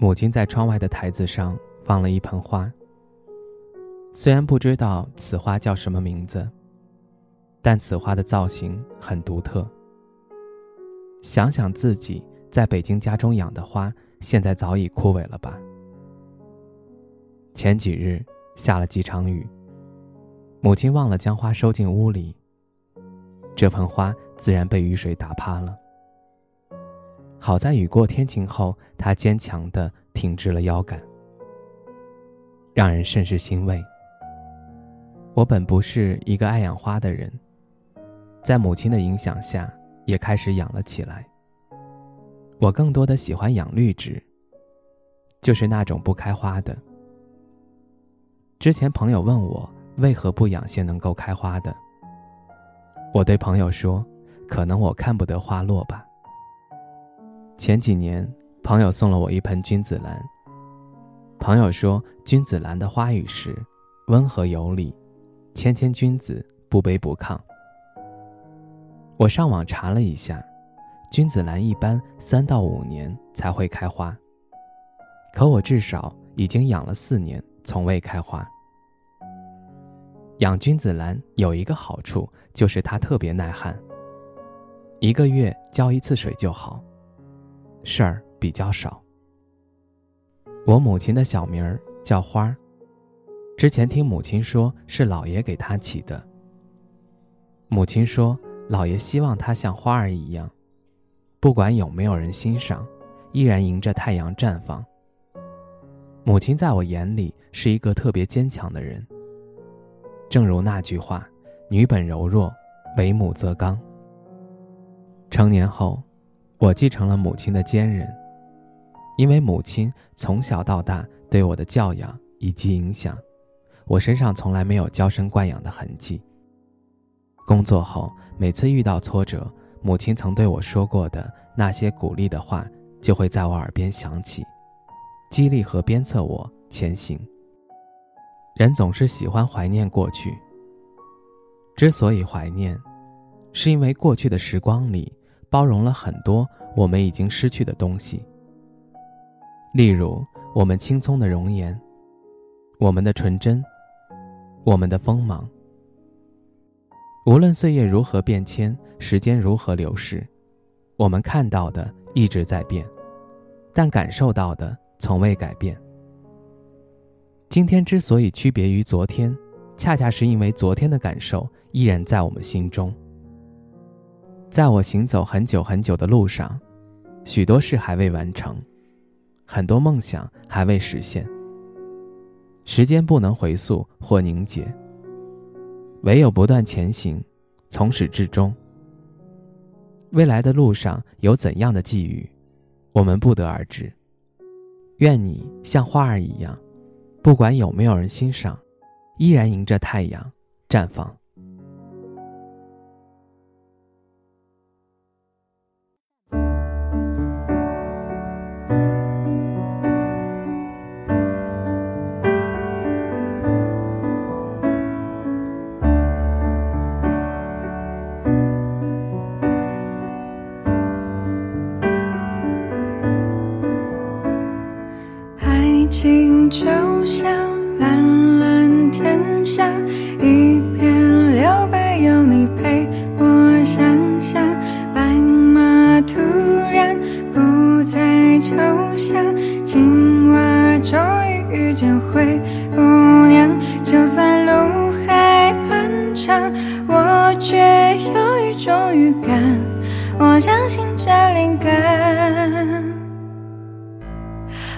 母亲在窗外的台子上放了一盆花。虽然不知道此花叫什么名字，但此花的造型很独特。想想自己在北京家中养的花，现在早已枯萎了吧？前几日下了几场雨，母亲忘了将花收进屋里，这盆花自然被雨水打趴了。好在雨过天晴后，他坚强的挺直了腰杆，让人甚是欣慰。我本不是一个爱养花的人，在母亲的影响下，也开始养了起来。我更多的喜欢养绿植，就是那种不开花的。之前朋友问我为何不养些能够开花的，我对朋友说：“可能我看不得花落吧。”前几年，朋友送了我一盆君子兰。朋友说，君子兰的花语是温和有礼，谦谦君子，不卑不亢。我上网查了一下，君子兰一般三到五年才会开花，可我至少已经养了四年，从未开花。养君子兰有一个好处，就是它特别耐旱，一个月浇一次水就好。事儿比较少。我母亲的小名儿叫花儿，之前听母亲说是老爷给她起的。母亲说，老爷希望她像花儿一样，不管有没有人欣赏，依然迎着太阳绽放。母亲在我眼里是一个特别坚强的人。正如那句话：“女本柔弱，为母则刚。”成年后。我继承了母亲的坚韧，因为母亲从小到大对我的教养以及影响，我身上从来没有娇生惯养的痕迹。工作后，每次遇到挫折，母亲曾对我说过的那些鼓励的话，就会在我耳边响起，激励和鞭策我前行。人总是喜欢怀念过去，之所以怀念，是因为过去的时光里。包容了很多我们已经失去的东西，例如我们青葱的容颜，我们的纯真，我们的锋芒。无论岁月如何变迁，时间如何流逝，我们看到的一直在变，但感受到的从未改变。今天之所以区别于昨天，恰恰是因为昨天的感受依然在我们心中。在我行走很久很久的路上，许多事还未完成，很多梦想还未实现。时间不能回溯或凝结，唯有不断前行，从始至终。未来的路上有怎样的际遇，我们不得而知。愿你像花儿一样，不管有没有人欣赏，依然迎着太阳绽放。就像蓝蓝天下，一片留白，有你陪我想象。白马突然不再抽象，青蛙终于遇见灰姑娘。就算路还漫长，我却有一种预感，我相信这灵感。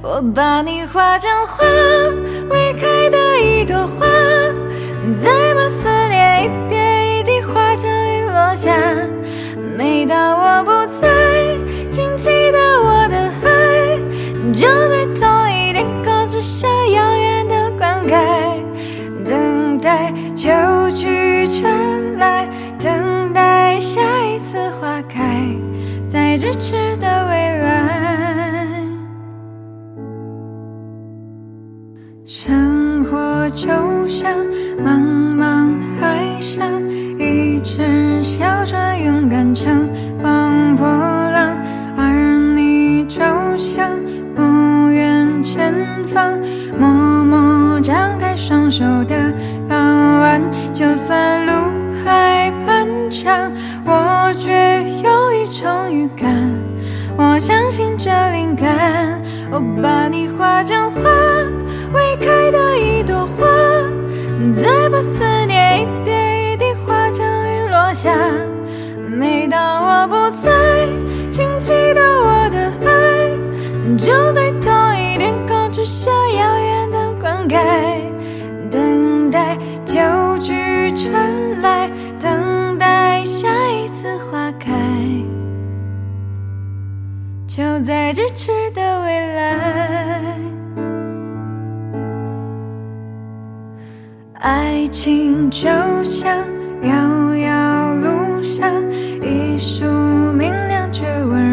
我把你画成花，未开的一朵花，再把思念一点一滴化成雨落下。每当我不在，生活就像茫茫海上一只小船，勇敢乘风破浪，而你就像不远前方，默默张开双手的港湾。就算路还漫长，我却有一种预感，我相信这灵感，我把你画成画。未开的一朵花，再把思念一点一滴化成雨落下。每当我不在，请记得我的爱，就在同一天空之下遥远的灌溉，等待旧句传来，等待下一次花开，就在咫尺的情就像遥遥路上一束明亮却温